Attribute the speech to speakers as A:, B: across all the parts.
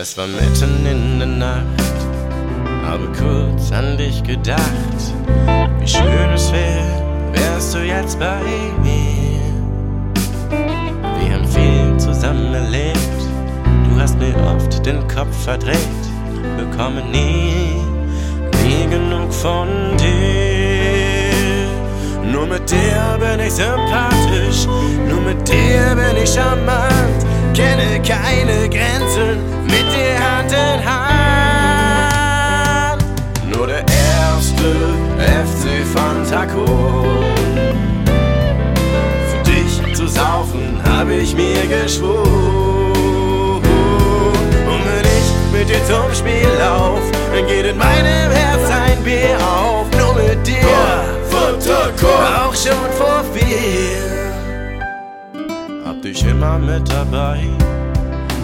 A: Es war mitten in der Nacht, habe kurz an dich gedacht. Wie schön es wäre, wärst du jetzt bei mir. Wir haben viel zusammen erlebt, du hast mir oft den Kopf verdreht. Bekomme nie, nie genug von dir. Nur mit dir bin ich sympathisch, nur mit dir bin ich charmant. Kenne keine Grenzen, mit dir Hand in Hand. Nur der erste FC Fantacon. Für dich zu saufen, habe ich mir geschworen. Und wenn ich mit dir zum Spiel lauf, dann geht in meinem dich immer mit dabei,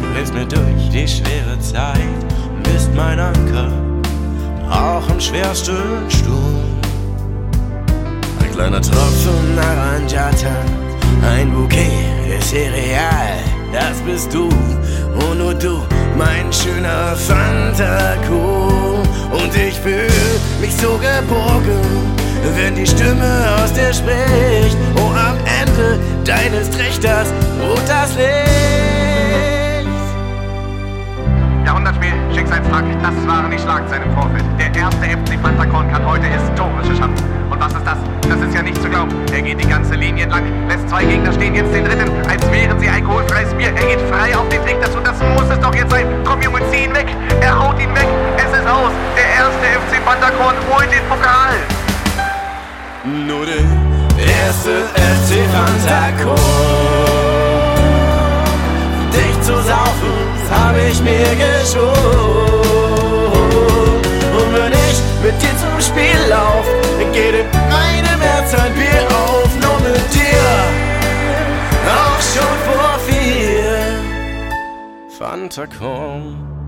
A: du hilfst mir durch die schwere Zeit, bist mein Anker, auch im schwersten Sturm. Ein kleiner Tropfen Arrangiata, ein Bouquet ist irreal, das bist du und nur du, mein schöner Fantako. Und ich fühl mich so geborgen, wenn die Stimme aus dir spricht. Oh, am Ende deines Trichters ruht das Licht.
B: Jahrhundertspiel, Schicksalstag, das waren die Schlagzeilen im Vorfeld. Der erste FC Pantherkorn kann heute historische schaffen. Und was ist das? Das ist ja nicht zu glauben. Er geht die ganze Linie entlang, lässt zwei Gegner stehen, jetzt den dritten, als wären sie alkoholfreies Bier. Er geht frei auf den Trick, das und das muss es doch jetzt sein. Komm Junge, zieh ihn weg. Er haut ihn weg. Es ist aus. Der erste FC Pantherkorn holt den Pokal.
A: Nur der erste FC Fantako. Ich mir geschworen. Und wenn ich mit dir zum Spiel lauf, dann geht in meinem Herz ein Bier auf. Nur mit dir, auch schon vor vier. Fantacon.